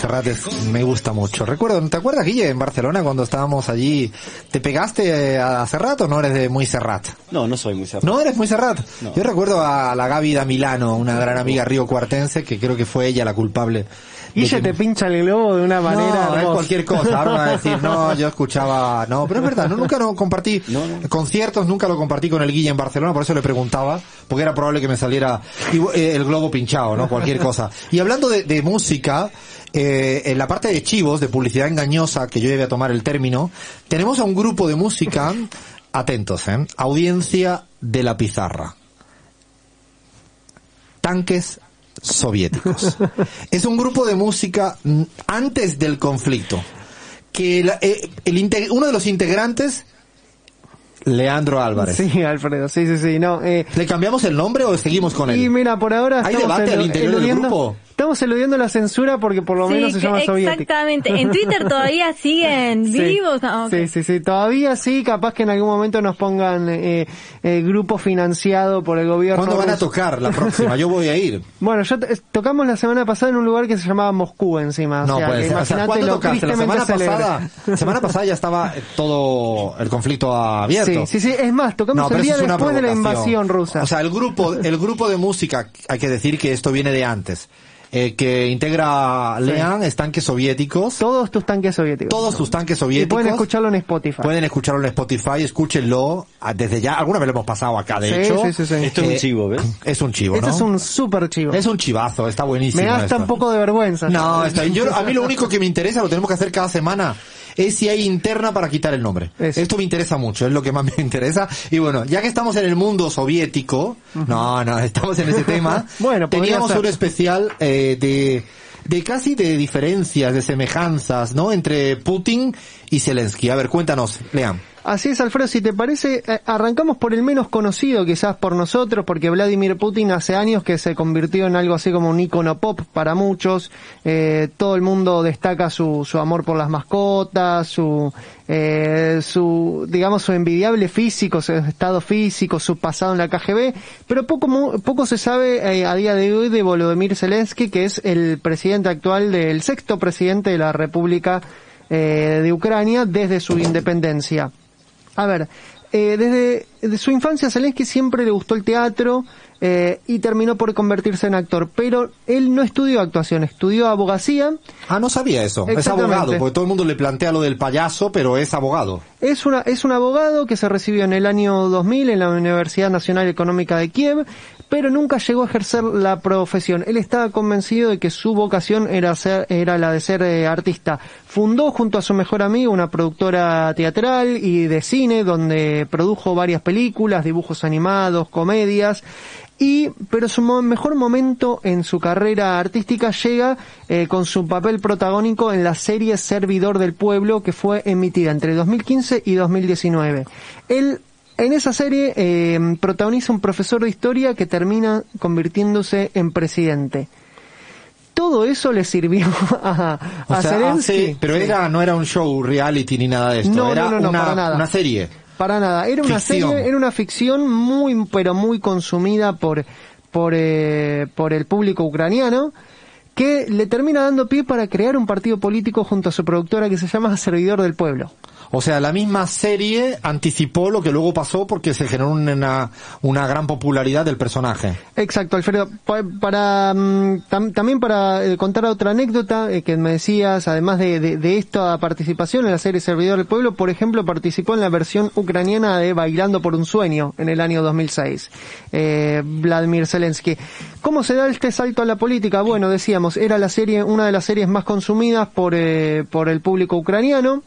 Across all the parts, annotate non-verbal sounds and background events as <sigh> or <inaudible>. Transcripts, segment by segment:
Serrat es- me gusta mucho. Recuerdo, ¿te acuerdas, Guille, en Barcelona cuando estábamos allí? ¿Te pegaste eh, a Serrat o no eres de muy Serrat? No, no soy muy cerrado. ¿No eres muy Serrat? No. Yo recuerdo a la Gaby da Milano, una gran amiga río cuartense, que creo que fue ella la culpable. que- te pincha el globo de una manera no, es cualquier cosa. Ahora van a decir, no, yo escuchaba, no, pero es verdad, no, nunca no compartí No, no. conciertos, nunca lo compartí con el Guille en Barcelona, por eso le preguntaba, porque era probable que me saliera eh, el globo pinchado, ¿no? Cualquier cosa. Y hablando de, de música, eh, en la parte de chivos, de publicidad engañosa, que yo voy a tomar el término, tenemos a un grupo de música, <laughs> atentos, ¿eh? Audiencia de la pizarra. Tanques soviéticos. <laughs> es un grupo de música antes del conflicto. Que eh, el inte- uno de los integrantes, Leandro Álvarez. Sí, Alfredo, sí, sí, sí, no, eh, ¿Le cambiamos el nombre o seguimos con él? y mira, por ahora ¿Hay debate al elu- interior del grupo? Estamos eludiendo la censura porque por lo Sí, menos se llama soviética. exactamente. En Twitter <laughs> todavía siguen Sí. vivos. Ah. Sí, sí, sí, todavía sí, capaz que en algún momento nos pongan eh, eh, grupo financiado por el gobierno. ¿Cuándo van a tocar la próxima? Yo voy a ir. <laughs> Bueno, yo to- tocamos la semana pasada en un lugar que se llamaba Moscú encima. No, o sea, pues, que o sea, imagínate ¿cuándo lo tocaste? La semana pasada, la semana pasada ya estaba eh, todo el conflicto abierto. Sí, sí, sí, es más, tocamos No, el día después de la invasión rusa. O sea, el grupo, el grupo de música, hay que decir que esto viene de antes, eh, que integra Lean, es tanques soviéticos, Todos tus tanques soviéticos. todos sus tanques Y soviéticos. pueden escucharlo en Spotify. Pueden escucharlo en Spotify, escúchenlo ah, desde ya. Alguna vez lo hemos pasado acá, de Sí, hecho. sí, sí, sí. Esto es un Eh, chivo, ¿ves? Es un chivo, Este ¿no? es un super chivo. Es un chivazo, está buenísimo. Me da hasta un poco de vergüenza. No, está <laughs> bien. Yo, a mí lo único que me interesa, lo tenemos que hacer cada semana, es si hay interna para quitar el nombre. Eso. Esto me interesa mucho, es lo que más me interesa. Y bueno, ya que estamos en el mundo soviético, no, no, estamos en ese tema, <laughs> Bueno, teníamos un especial eh, de, de casi de diferencias, de semejanzas, ¿no? Entre Putin y Zelensky. A ver, cuéntanos, Lean. Así es, Alfredo, si te parece, eh, arrancamos por el menos conocido quizás por nosotros, porque Vladimir Putin hace años que se convirtió en algo así como un icono pop para muchos. Eh, todo el mundo destaca su, su amor por las mascotas, su, eh, su, digamos, su envidiable físico, su estado físico, su pasado en la KGB, pero poco, poco se sabe eh, a día de hoy de Volodymyr Zelensky, que es el presidente actual del sexto presidente de la República eh, de Ucrania desde su independencia. A ver, eh, desde de su infancia Zelensky siempre le gustó el teatro eh, y terminó por convertirse en actor, pero él no estudió actuación, estudió abogacía. Ah, no sabía eso. Es abogado, porque todo el mundo le plantea lo del payaso, pero es abogado. Es, una, es un abogado que se recibió en el año 2000 en la Universidad Nacional Económica de Kiev, pero nunca llegó a ejercer la profesión. Él estaba convencido de que su vocación era, ser, era la de ser eh, artista. Fundó junto a su mejor amigo una productora teatral y de cine donde produjo varias películas, dibujos animados, comedias. Y, pero su mejor momento en su carrera artística llega eh, con su papel protagónico en la serie Servidor del Pueblo que fue emitida entre 2015 y 2019. Él en esa serie eh, protagoniza un profesor de historia que termina convirtiéndose en presidente. Todo eso le sirvió <laughs> a, O a sea, Zelensky. hace- pero era, no era un show reality ni nada de esto. No, era no, no, no, una, para nada. una serie. Para nada, era una Ficción. serie, era una ficción muy, pero muy consumida por, por, eh, por el público ucraniano, que le termina dando pie para crear un partido político junto a su productora que se llama Servidor del Pueblo. O sea, la misma serie anticipó lo que luego pasó porque se generó una, una gran popularidad del personaje. Exacto, Alfredo. Pa- Para, mm, tam- también para eh, contar otra anécdota eh, que me decías, además de, de, de esta participación en la serie Servidor del Pueblo, por ejemplo, participó en la versión ucraniana de Bailando por un Sueño en el año 2006. Eh, Vladimir Zelensky. ¿Cómo se da este salto a la política? Bueno, decíamos, era la serie, una de las series más consumidas por, eh, por el público ucraniano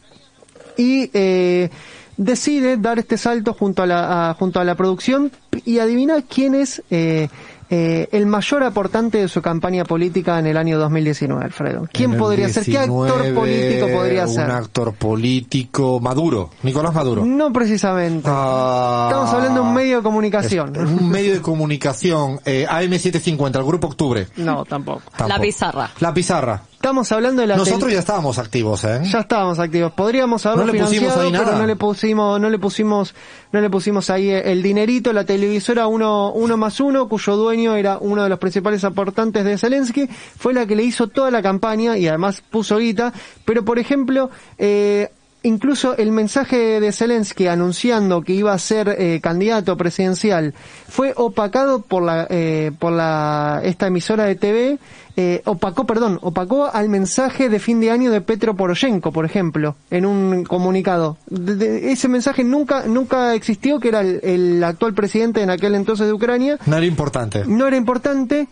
y eh, decide dar este salto junto a la, a- junto a la producción y adivina quién es eh, eh, el mayor aportante de su campaña política en el año 2019, Alfredo. ¿Quién podría ser? ¿Qué actor 19, político podría un ser? actor político, Maduro, Nicolás Maduro. No precisamente. Ah. Estamos hablando de un medio de comunicación. Un medio de comunicación, eh, AM750, el Grupo Octubre. No, tampoco. La Tampoco. pizarra. La pizarra. Estamos hablando de la Nosotros ya estábamos activos, ¿eh? Ya estábamos activos. Podríamos haberlo No le pusimos financiado, ahí nada. pero no le pusimos, no le pusimos, no le pusimos ahí el dinerito. La televisora uno, uno más uno, cuyo dueño era uno de los principales aportantes de Zelensky, fue la que le hizo toda la campaña y además puso guita. Pero por ejemplo, eh, Incluso el mensaje de Zelensky anunciando que iba a ser eh, candidato presidencial fue opacado por la eh, por la esta emisora de TV eh, opacó perdón opacó al mensaje de fin de año de Petro Poroshenko por ejemplo en un comunicado De- de- ese mensaje nunca nunca existió que era el, el actual presidente en aquel entonces de Ucrania No era importante. no era importante.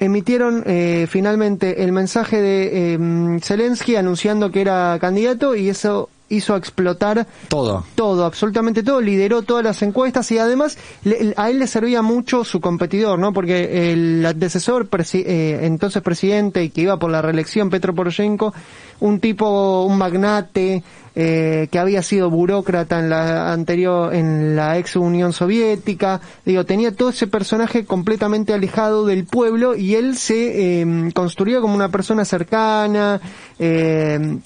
Emitieron eh, finalmente el mensaje de eh, Zelensky anunciando que era candidato y eso hizo explotar Todo. todo, absolutamente todo, lideró todas las encuestas y además le- a él le servía mucho su competidor, ¿no? Porque el antecesor, presi- eh, entonces presidente y que iba por la reelección, Petro Poroshenko, un tipo, un magnate, eh, que había sido burócrata en la anterior, en la ex Unión Soviética, digo, tenía todo ese personaje completamente alejado del pueblo y él se eh, construía como una persona cercana, eh,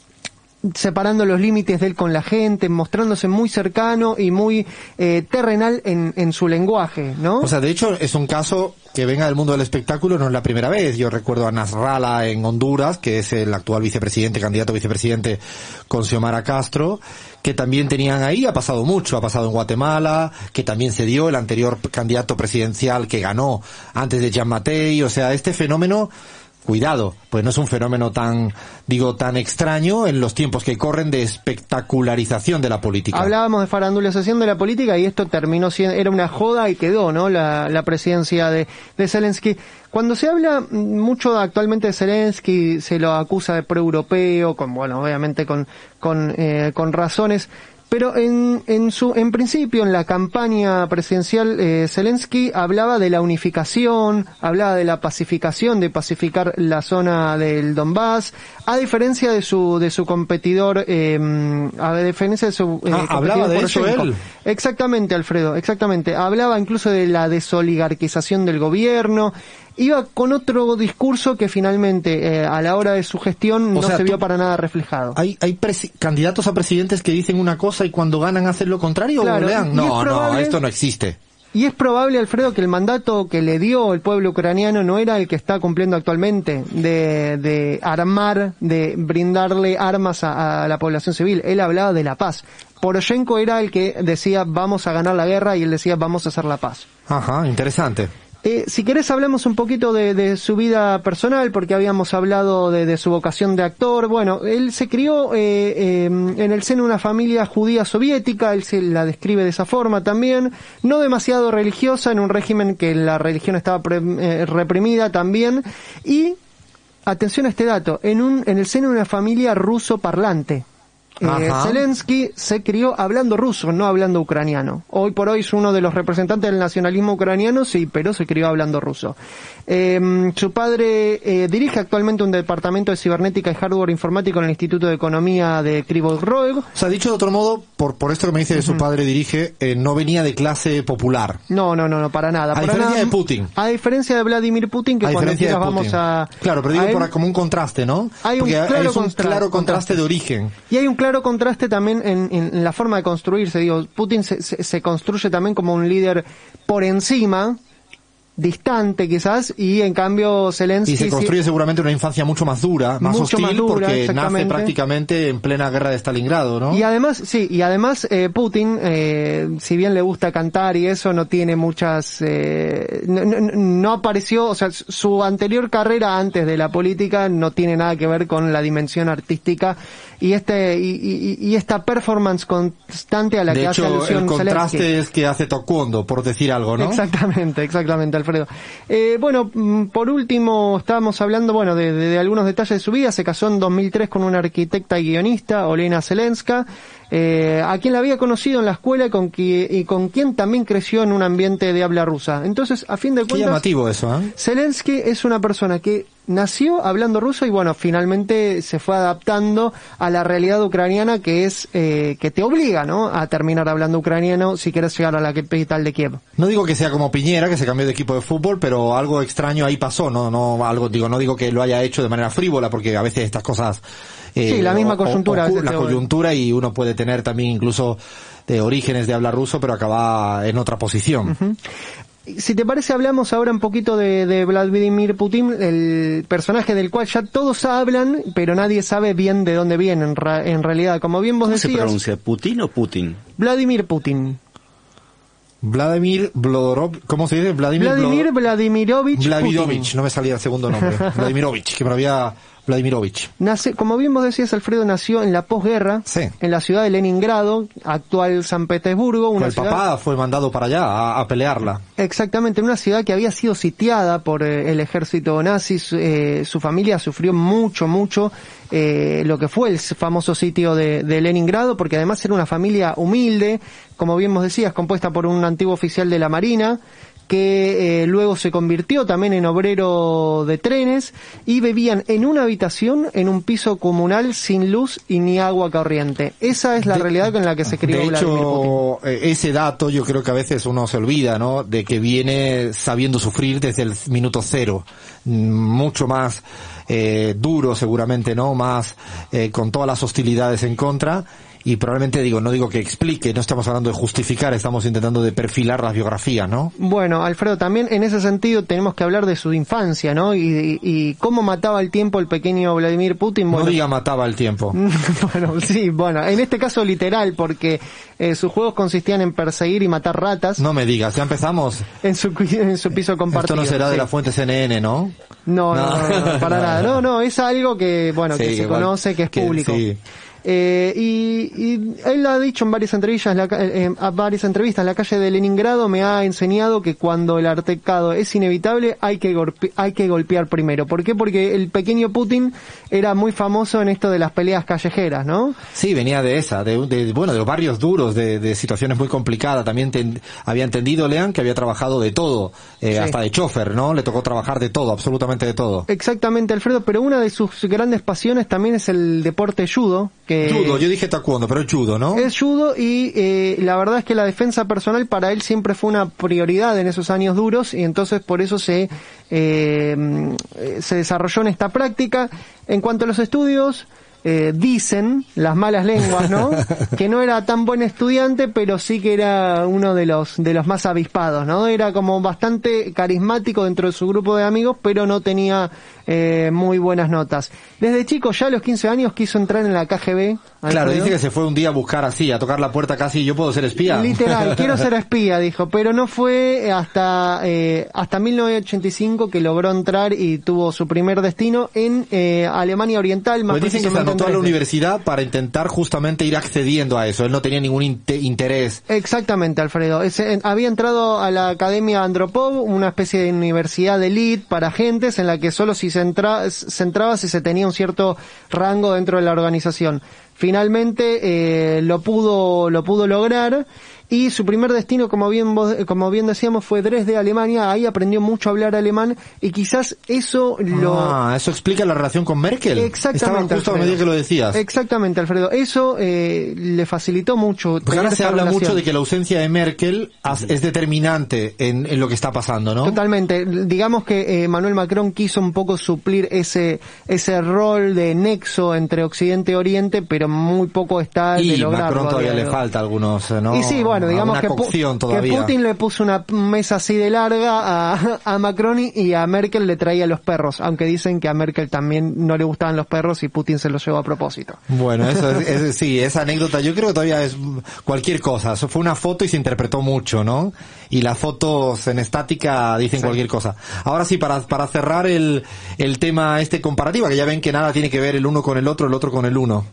separando los límites de él con la gente, mostrándose muy cercano y muy eh, terrenal en, en su lenguaje, ¿no? O sea, de hecho, es un caso que venga del mundo del espectáculo, no es la primera vez. Yo recuerdo a Nasrallah en Honduras, que es el actual vicepresidente, candidato a vicepresidente con Xiomara Castro, que también tenían ahí, ha pasado mucho, ha pasado en Guatemala, que también se dio el anterior candidato presidencial que ganó antes de Jean Matei, o sea, este fenómeno cuidado, pues no es un fenómeno tan, digo, tan extraño en los tiempos que corren de espectacularización de la política. Hablábamos de farandulización de la política y esto terminó siendo, era una joda y quedó, ¿no? La, la presidencia de, de Zelensky. Cuando se habla mucho actualmente de Zelensky, se lo acusa de pro-europeo, con, bueno, obviamente con, con, eh, con razones. Pero en, en su, en principio, en la campaña presidencial, eh, Zelensky hablaba de la unificación, hablaba de la pacificación, de pacificar la zona del Donbass, a diferencia de su, de su competidor, eh, a diferencia de su, eh, Ah, hablaba de eso él. Exactamente, Alfredo, exactamente. Hablaba incluso de la desoligarquización del gobierno. Iba con otro discurso que finalmente, eh, a la hora de su gestión, O no sea, se vio para nada reflejado. ¿Hay, hay candidatos a presidentes que dicen una cosa y cuando ganan hacen lo contrario Claro, o lean? No, no, esto no existe. Y es probable, Alfredo, que el mandato que le dio el pueblo ucraniano no era el que está cumpliendo actualmente, de, de armar, de brindarle armas a, a la población civil. Él hablaba de la paz. Poroshenko era el que decía vamos a ganar la guerra y él decía vamos a hacer la paz. Ajá, interesante. Eh, si querés hablamos un poquito de, su vida personal, porque habíamos hablado de, de su vocación de actor. Bueno, él se crió eh, eh, en el seno de una familia judía soviética, él se la describe de esa forma también, no demasiado religiosa, en un régimen que la religión estaba pre- eh, reprimida también, y atención a este dato, en un en el seno de una familia ruso parlante. Eh. Zelensky se crió hablando ruso, no hablando ucraniano. Hoy por hoy es uno de los representantes del nacionalismo ucraniano, sí, pero se crió hablando ruso. Eh, su padre eh, dirige actualmente un departamento de cibernética y hardware informático en el Instituto de Economía de Krivov Rog. O sea, dicho de otro modo, por, por esto que me dice que su padre dirige, eh, no venía de clase popular. No, no, no, no, para nada. A para diferencia nada. de Putin. A diferencia de Vladimir Putin, que a cuando quieras vamos a... Claro, pero digo a por, como un contraste, ¿no? Hay un Porque claro es un contra- claro contraste contraste. de origen. Y hay un claro contraste también en, en- en la forma de construirse. Digo, Putin se, se- se construye también como un líder por encima, distante quizás, y en cambio Zelensky... Y se sí- construye seguramente una infancia mucho más dura, más hostil, más dura, porque nace prácticamente en plena guerra de Stalingrado, ¿no? Y además, sí, y además eh, Putin, eh, si bien le gusta cantar y eso, no tiene muchas, eh, no, no- no apareció, o sea, su anterior carrera antes de la política no tiene nada que ver con la dimensión artística y este y, y- y esta performance constante a la de que hace hecho, alusión el contraste Zelensky. es que hace taekwondo, por decir algo, ¿no? Exactamente, exactamente, Alfredo. Eh, bueno, mm, por último, estábamos hablando, bueno, de, de- de algunos detalles de su vida. Se casó en 2003 con una arquitecta y guionista, Olena Zelenska, eh, a quien la había conocido en la escuela y con, qui- y con quien también creció en un ambiente de habla rusa. Entonces, a fin de Qué cuentas, llamativo eso, ¿eh? Zelensky es una persona que nació hablando ruso y bueno, finalmente se fue adaptando a la realidad ucraniana que es eh, que te obliga, ¿no? A terminar hablando ucraniano si quieres llegar a la capital de Kiev. No digo que sea como Piñera, que se cambió de equipo de fútbol, pero algo extraño ahí pasó, no, no, algo, digo, no digo que lo haya hecho de manera frívola, porque a veces estas cosas, eh, Sí, la misma coyuntura, la coyuntura y uno puede tener también incluso de orígenes de hablar ruso, pero acaba en otra posición. Si te parece, hablamos ahora un poquito de, de Vladimir Putin, el personaje del cual ya todos hablan, pero nadie sabe bien de dónde viene en, ra- en realidad. Como bien vos ¿Cómo se decías, pronuncia? ¿Putin o Putin? Vladimir Putin. Vladimir Blodorov, ¿cómo se dice? Vladimir, Vladimir Vladimirovich Vladimovich, Putin. no me salía el segundo nombre. <laughs> Vladimirovich, que me había Vladimirovich. Nace, como bien vos decías, Alfredo nació en la posguerra, Sí. en la ciudad de Leningrado, actual San Petersburgo, una el ciudad... papá fue mandado para allá a, a pelearla. Exactamente, en una ciudad que había sido sitiada por eh, el ejército nazi, su- eh, su familia sufrió mucho, mucho eh, lo que fue el famoso sitio de, de Leningrado, porque además era una familia humilde, como bien vos decías, compuesta por un antiguo oficial de la Marina, que eh, luego se convirtió también en obrero de trenes y vivían en una habitación en un piso comunal sin luz y ni agua corriente. Esa es la De- realidad con la que se crió De Putin. hecho, eh, ese dato yo creo que a veces uno se olvida, ¿no? De que viene sabiendo sufrir desde el minuto cero. Mm, Mucho más eh, duro seguramente, ¿no? Más eh, con todas las hostilidades en contra. Y probablemente digo, no digo que explique, no estamos hablando de justificar, estamos intentando de perfilar las biografías, ¿no? Bueno, Alfredo, también en ese sentido tenemos que hablar de su infancia, ¿no? Y, y- y cómo mataba el tiempo el pequeño Vladimir Putin. Bueno, No diga mataba el tiempo. <laughs> bueno, sí, bueno, en este caso literal, porque eh, sus juegos consistían en perseguir y matar ratas No me digas, ya empezamos. en, su, en su piso compartido. Esto no será de la fuente CNN, ¿no? No, no, no, no, <laughs> para nada. No, no, es algo que, bueno, Sí, que se igual, conoce, que es que público. sí. Eh, y, y él ha dicho en varias entrevistas, la ca- eh, a varias entrevistas, la calle de Leningrado me ha enseñado que cuando el altercado es inevitable hay que, golpe- hay que golpear primero. ¿Por qué? Porque el pequeño Putin era muy famoso en esto de las peleas callejeras, ¿no? Sí, venía de esa, de, de- bueno, de los barrios duros, de, de situaciones muy complicadas. También ten- había entendido, Lean, que había trabajado de todo, eh, Sí. hasta de chofer, ¿no? Le tocó trabajar de todo, absolutamente de todo. Exactamente, Alfredo, pero una de sus grandes pasiones también es el deporte judo, que Judo, yo dije taekwondo, pero es judo, ¿no? Es judo y eh, la verdad es que la defensa personal para él siempre fue una prioridad en esos años duros y entonces por eso se, eh, eh, se desarrolló en esta práctica. En cuanto a los estudios, eh, dicen las malas lenguas, ¿no? <laughs> que no era tan buen estudiante, pero sí que era uno de los, de los más avispados, ¿no? Era como bastante carismático dentro de su grupo de amigos, pero no tenía eh, muy buenas notas. Desde chico, ya a los 15 años, quiso entrar en la KGB. Claro, dice que se fue un día a buscar así, a tocar la puerta casi, yo puedo ser espía. Literal, quiero ser <laughs> espía, dijo, pero no fue hasta eh, hasta 1985 que logró entrar y tuvo su primer destino en eh, Alemania Oriental, más Pues dicen que se anotó a la universidad para intentar justamente ir accediendo a eso. Él no tenía ningún inte- interés. Exactamente, Alfredo. Ese- había entrado a la Academia Andropov, una especie de universidad de elite para agentes en la que solo si se, entra- se entraba si se tenía un cierto rango dentro de la organización. Finalmente eh, lo pudo lo pudo lograr y su primer destino, como bien vos- como bien decíamos, fue Dresde, Alemania. Ahí aprendió mucho a hablar alemán y quizás eso lo Ah, eso explica la relación con Merkel. Exactamente. Estaba justo a Alfredo. medida que lo decías. Exactamente, Alfredo. Eso eh, le facilitó mucho. Porque tener ahora se habla relación. mucho de que la ausencia de Merkel es determinante en, en lo que está pasando, ¿no? Totalmente. Digamos que eh, Manuel Macron quiso un poco suplir ese ese rol de nexo entre Occidente y Oriente, pero muy poco está de Y lograrlo. Macron todavía le de falta algunos, ¿no? Y sí, bueno, digamos que. Putin le puso una mesa así de larga a, a Macron y- a Merkel le traía los perros, aunque dicen que a Merkel también no le gustaban los perros y Putin se los llevó a propósito. Bueno, eso es, <laughs> es- sí, esa anécdota yo creo que todavía es cualquier cosa. Eso fue una foto y se interpretó mucho, ¿no? Y las fotos en estática dicen cualquier cosa. Ahora sí, para, para cerrar el, el tema este comparativa, que ya ven que nada tiene que ver el uno con el otro, el otro con el uno.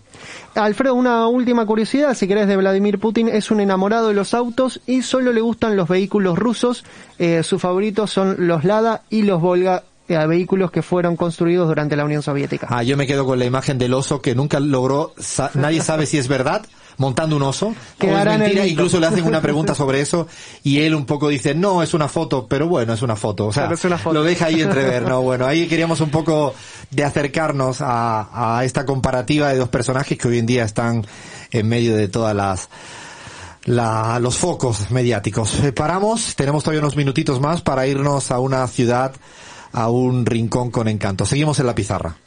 Alfredo, una última curiosidad, si querés, de Vladimir Putin, es un enamorado de los autos y solo le gustan los vehículos rusos. Eh, sus favoritos son los Lada y los Volga, eh, vehículos que fueron construidos durante la Unión Soviética. Ah, yo me quedo con la imagen del oso que nunca logró, sa- nadie sabe si es verdad montando un oso. Que mentira, incluso le hacen una pregunta <laughs> sobre eso y él un poco dice, no, es una foto, pero bueno, es una foto. O sea, Pero es una foto. lo deja ahí entrever, ¿no? Bueno, ahí queríamos un poco de acercarnos a, a esta comparativa de dos personajes que hoy en día están en medio de todas las la, los focos mediáticos. Eh, paramos, tenemos todavía unos minutitos más para irnos a una ciudad, a un rincón con encanto. Seguimos en la pizarra.